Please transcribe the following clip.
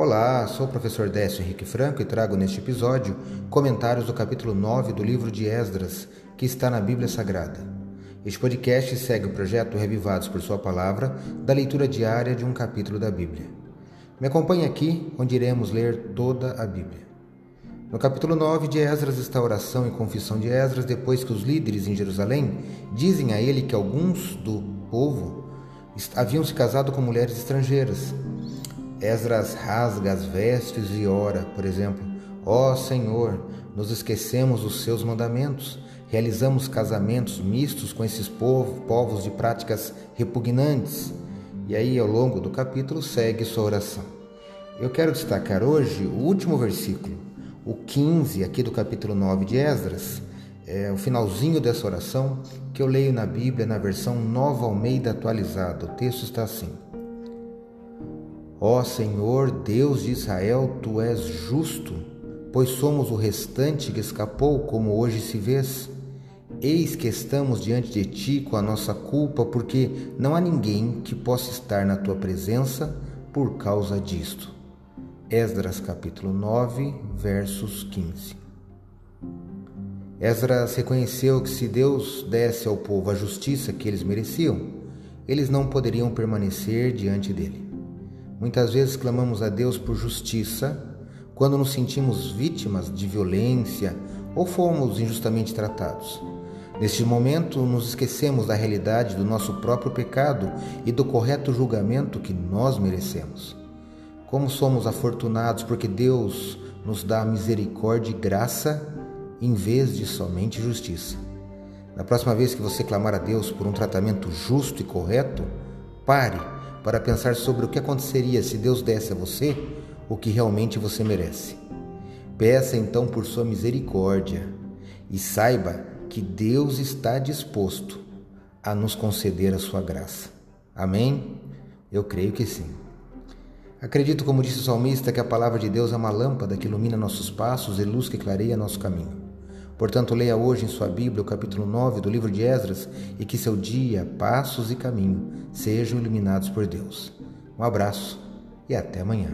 Olá, sou o professor Décio Henrique Franco e trago neste episódio comentários do capítulo 9 do livro de Esdras, que está na Bíblia Sagrada. Este podcast segue o projeto Revivados por Sua Palavra, da leitura diária de um capítulo da Bíblia. Me acompanhe aqui, onde iremos ler toda a Bíblia. No capítulo 9 de Esdras está a oração e confissão de Esdras depois que os líderes em Jerusalém dizem a ele que alguns do povo haviam se casado com mulheres estrangeiras Esdras rasga as vestes e ora, por exemplo: Ó oh, Senhor, nos esquecemos dos seus mandamentos, realizamos casamentos mistos com esses povos, povos de práticas repugnantes. E aí, ao longo do capítulo, segue sua oração. Eu quero destacar hoje o último versículo, o 15 aqui do capítulo 9 de Esdras, é o finalzinho dessa oração que eu leio na Bíblia na versão Nova Almeida atualizada. O texto está assim. Ó Senhor, Deus de Israel, tu és justo, pois somos o restante que escapou, como hoje se vês. Eis que estamos diante de ti com a nossa culpa, porque não há ninguém que possa estar na tua presença por causa disto. Esdras capítulo 9, versos 15. Esdras reconheceu que se Deus desse ao povo a justiça que eles mereciam, eles não poderiam permanecer diante dele. Muitas vezes clamamos a Deus por justiça quando nos sentimos vítimas de violência ou fomos injustamente tratados. Neste momento, nos esquecemos da realidade do nosso próprio pecado e do correto julgamento que nós merecemos. Como somos afortunados porque Deus nos dá misericórdia e graça em vez de somente justiça. Na próxima vez que você clamar a Deus por um tratamento justo e correto, pare para pensar sobre o que aconteceria se Deus desse a você o que realmente você merece. Peça então por sua misericórdia e saiba que Deus está disposto a nos conceder a sua graça. Amém? Eu creio que sim. Acredito, como disse o salmista, que a palavra de Deus é uma lâmpada que ilumina nossos passos e luz que clareia nosso caminho. Portanto, leia hoje em sua Bíblia o capítulo 9 do livro de Esdras e que seu dia, passos e caminho sejam iluminados por Deus. Um abraço e até amanhã.